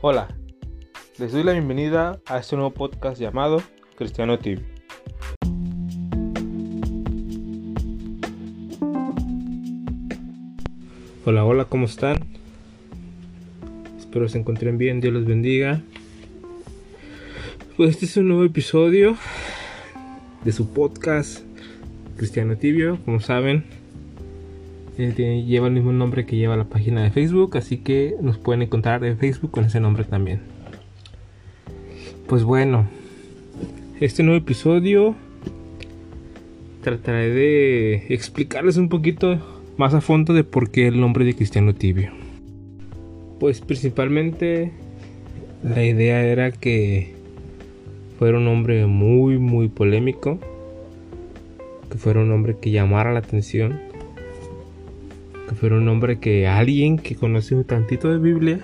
Hola, les doy la bienvenida a este nuevo podcast llamado Cristiano TV. Hola, hola, ¿cómo están? Espero se encuentren bien, Dios los bendiga. Pues este es un nuevo episodio de su podcast Cristiano Tibio, como saben. Lleva el mismo nombre que lleva la página de Facebook, así que nos pueden encontrar en Facebook con ese nombre también. Pues bueno, este nuevo episodio trataré de explicarles un poquito más a fondo de por qué el nombre de Cristiano Tibio. Pues principalmente la idea era que fuera un hombre muy muy polémico, que fuera un hombre que llamara la atención, que fuera un hombre que alguien que conoce un tantito de Biblia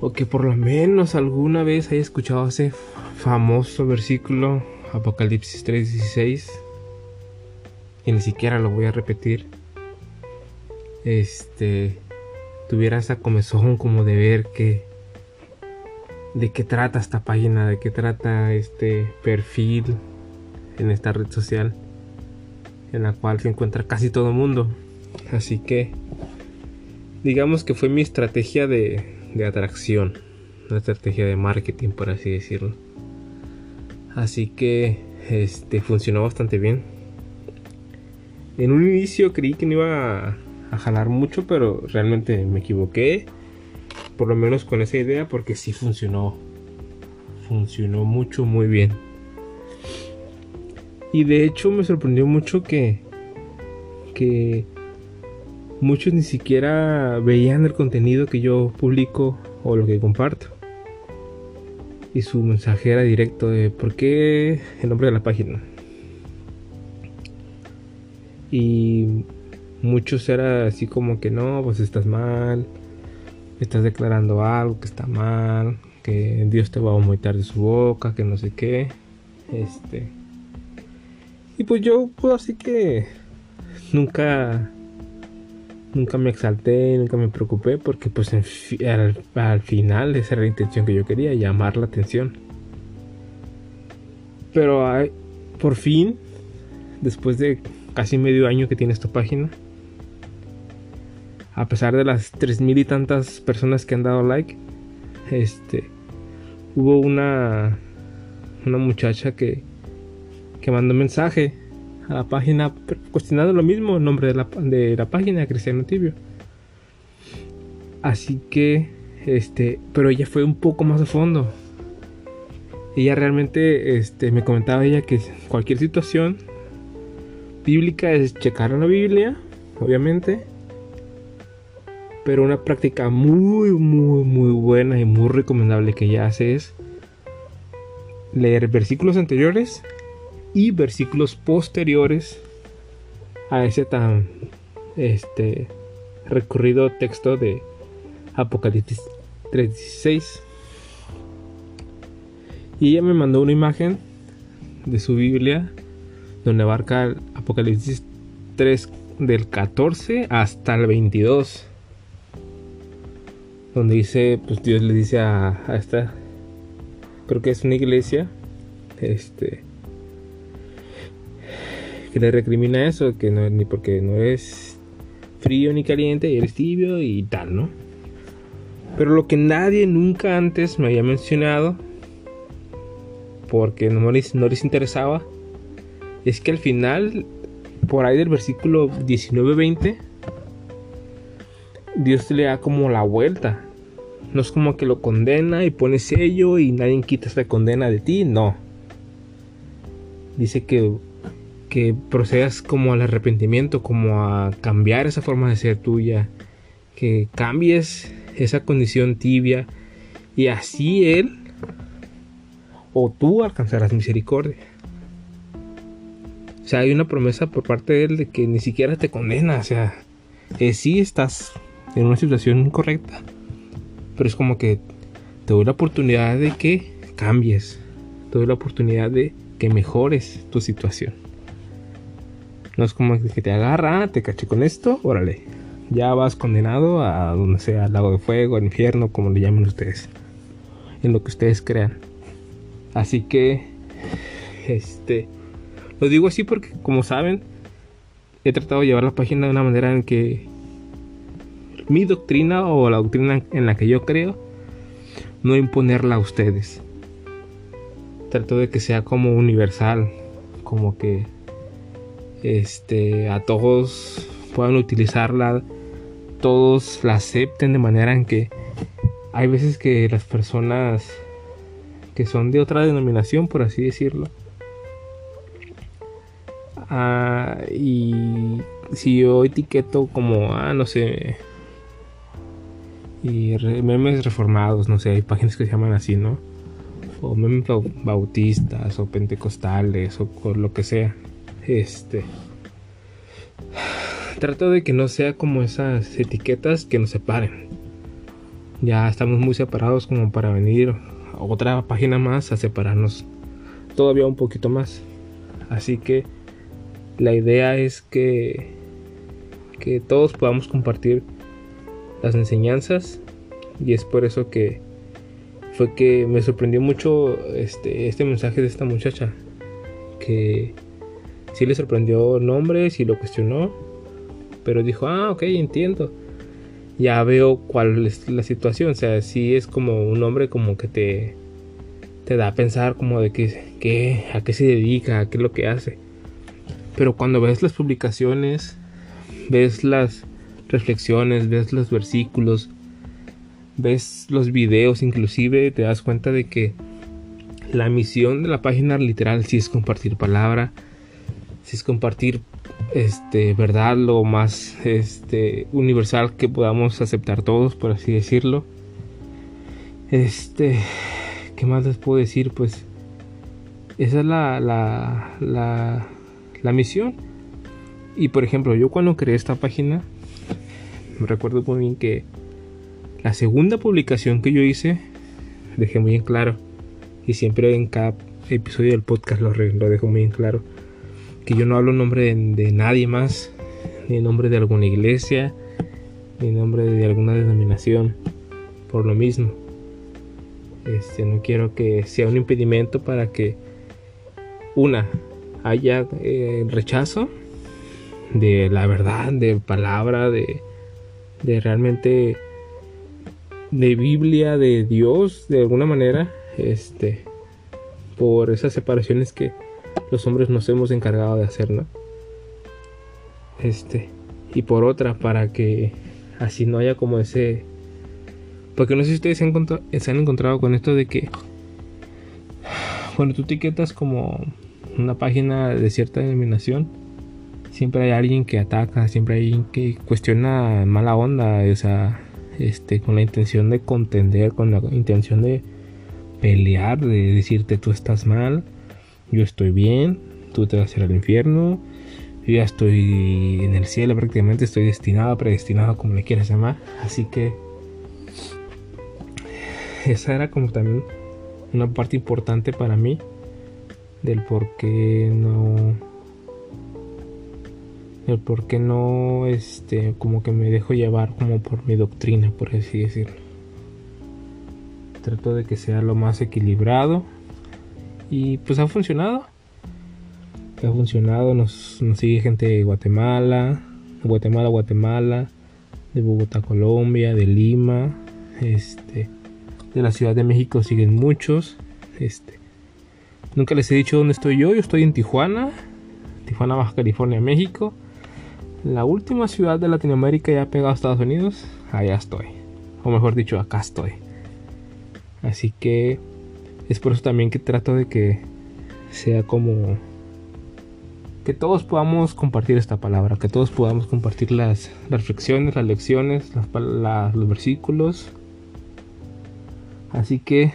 o que por lo menos alguna vez haya escuchado ese famoso versículo Apocalipsis 3:16 y ni siquiera lo voy a repetir. Este tuviera esa comezón como de ver que de qué trata esta página, de qué trata este perfil en esta red social en la cual se encuentra casi todo mundo. Así que digamos que fue mi estrategia de, de atracción, una estrategia de marketing por así decirlo. Así que este funcionó bastante bien. En un inicio creí que no iba a, a jalar mucho, pero realmente me equivoqué por lo menos con esa idea porque sí funcionó. Funcionó mucho, muy bien. Y de hecho me sorprendió mucho que que muchos ni siquiera veían el contenido que yo publico o lo que comparto. Y su mensaje era directo de por qué el nombre de la página. Y muchos era así como que no, pues estás mal, estás declarando algo que está mal, que Dios te va a vomitar de su boca, que no sé qué. Este. Y pues yo, pues así que nunca nunca me exalté, nunca me preocupé porque pues al, al, final esa era la intención que yo quería, llamar la atención. Pero por fin, después de casi medio año que tiene esta página, a pesar de las tres mil y tantas personas que han dado like, este, hubo una, una muchacha que, que mandó mensaje a la página cuestionando lo mismo, el nombre de la, de la página, Cristiano Tibio. Así que, este, pero ella fue un poco más a fondo. Ella realmente, este, me comentaba ella que cualquier situación bíblica es checar la Biblia, obviamente, pero una práctica muy, muy, muy buena y muy recomendable que ella hace es leer versículos anteriores y versículos posteriores a ese tan este recurrido texto de Apocalipsis 3:16. Y ella me mandó una imagen de su Biblia donde abarca Apocalipsis 3 del 14 hasta el 22 donde dice, pues Dios le dice a, esta, creo que es una iglesia, este, que le recrimina eso, que no ni porque no es frío ni caliente, y eres tibio y tal, ¿no? Pero lo que nadie nunca antes me había mencionado, porque no les, no les interesaba, es que al final, por ahí del versículo 19-20, Dios le da como la vuelta. No es como que lo condena y pone sello y nadie quita esa condena de ti, no. Dice que, que procedas como al arrepentimiento, como a cambiar esa forma de ser tuya, que cambies esa condición tibia y así Él o tú alcanzarás misericordia. O sea, hay una promesa por parte de Él de que ni siquiera te condena, o sea, que sí estás en una situación incorrecta. Pero es como que te doy la oportunidad de que cambies. Te doy la oportunidad de que mejores tu situación. No es como que te agarra, te caché con esto, órale. ya vas condenado a donde sea, al lago de fuego, al infierno, como le llamen ustedes, en lo que ustedes crean. Así que, este, lo digo así porque, como saben, he tratado de llevar la página de una manera en que mi doctrina o la doctrina en la que yo creo, no imponerla a ustedes. Trato de que sea como universal, como que este a todos puedan utilizarla, todos la acepten de manera en que hay veces que las personas que son de otra denominación, por así decirlo, ah, y si yo etiqueto como, ah, no sé, y memes reformados, no sé, hay páginas que se llaman así, ¿no? O memes bautistas o pentecostales o lo que sea. Este. Trato de que no sea como esas etiquetas que nos separen. Ya estamos muy separados como para venir a otra página más a separarnos todavía un poquito más. Así que la idea es que que todos podamos compartir las enseñanzas y es por eso que fue que me sorprendió mucho este, este mensaje de esta muchacha que sí le sorprendió el nombre, sí lo cuestionó, pero dijo, ah, ok, entiendo. Ya veo cuál es la situación, o sea, sí es como un hombre como que te, te da a pensar como de que, a qué se dedica, a qué es lo que hace. Pero cuando ves las publicaciones, ves las reflexiones, ves los versículos, ves los videos, inclusive te das cuenta de que la misión de la página literal sí es compartir palabra, sí es compartir este verdad lo más este universal que podamos aceptar todos, por así decirlo. Este, ¿qué más les puedo decir? Pues esa es la, la, la, la misión. Y por ejemplo, yo cuando creé esta página, me recuerdo muy bien que la segunda publicación que yo hice, dejé muy en claro, y siempre en cada episodio del podcast lo, lo dejo muy en claro, que yo no hablo en nombre de, nadie más, ni en nombre de alguna iglesia, ni en nombre de alguna denominación, por lo mismo. Este, no quiero que sea un impedimento para que una haya eh, rechazo de la verdad, de palabra, de, de realmente de Biblia, de Dios, de alguna manera, este, por esas separaciones que los hombres nos hemos encargado de hacer, ¿no? Este, y por otra, para que así no haya como ese... Porque no sé si ustedes se han, se han encontrado con esto de que cuando tú etiquetas como una página de cierta denominación, siempre hay alguien que ataca, siempre hay alguien que cuestiona mala onda, o sea, este, con la intención de contender, con la intención de pelear, de decirte tú estás mal, yo estoy bien, tú te vas a ir al infierno, yo ya estoy en el cielo prácticamente, estoy destinado, predestinado, como le quieras llamar, así que esa era como también una parte importante para mí del por qué no el por qué no este como que me dejo llevar como por mi doctrina por así decirlo. Trato de que sea lo más equilibrado y pues ha funcionado ha funcionado nos, sigue gente de Guatemala Guatemala Guatemala de Bogotá Colombia de Lima este de la Ciudad de México siguen muchos este nunca les he dicho dónde estoy yo yo estoy en Tijuana Tijuana Baja California México la última ciudad de Latinoamérica ya pegado a Estados Unidos, allá estoy. O mejor dicho, acá estoy. Así que es por eso también que trato de que sea como que todos podamos compartir esta palabra, que todos podamos compartir las, reflexiones, las lecciones, los versículos. Así que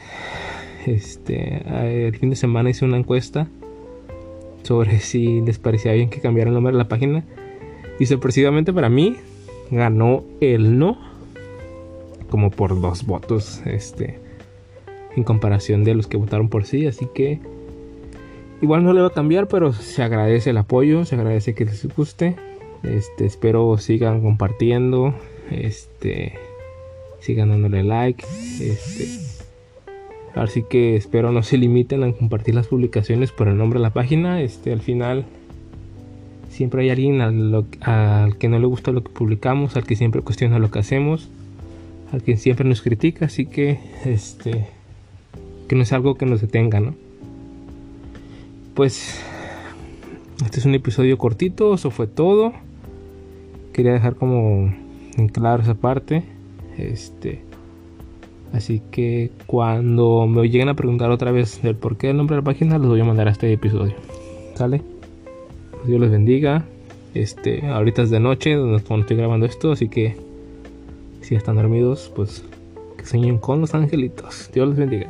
este el fin de semana hice una encuesta sobre si les parecía bien que cambiara el nombre de la página y sorpresivamente para mí ganó el no. Como por dos votos. Este. En comparación de los que votaron por sí. Así que. Igual no le va a cambiar. Pero se agradece el apoyo. Se agradece que les guste. Este, espero sigan compartiendo. Este, sigan dándole like. Este, así que espero no se limiten a compartir las publicaciones por el nombre de la página. Este, al final siempre hay alguien al, al, que no le gusta lo que publicamos, al que siempre cuestiona lo que hacemos, al que siempre nos critica, así que este que no es algo que nos detenga, ¿no? Pues este es un episodio cortito, eso fue todo. Quería dejar como en claro esa parte. Este Así que cuando me lleguen a preguntar otra vez del por qué el nombre de la página, les voy a mandar a este episodio. ¿Sale? Dios les bendiga. Este, ahorita es de noche cuando estoy grabando esto, así que si están dormidos, pues que sueñen con los angelitos. Dios les bendiga.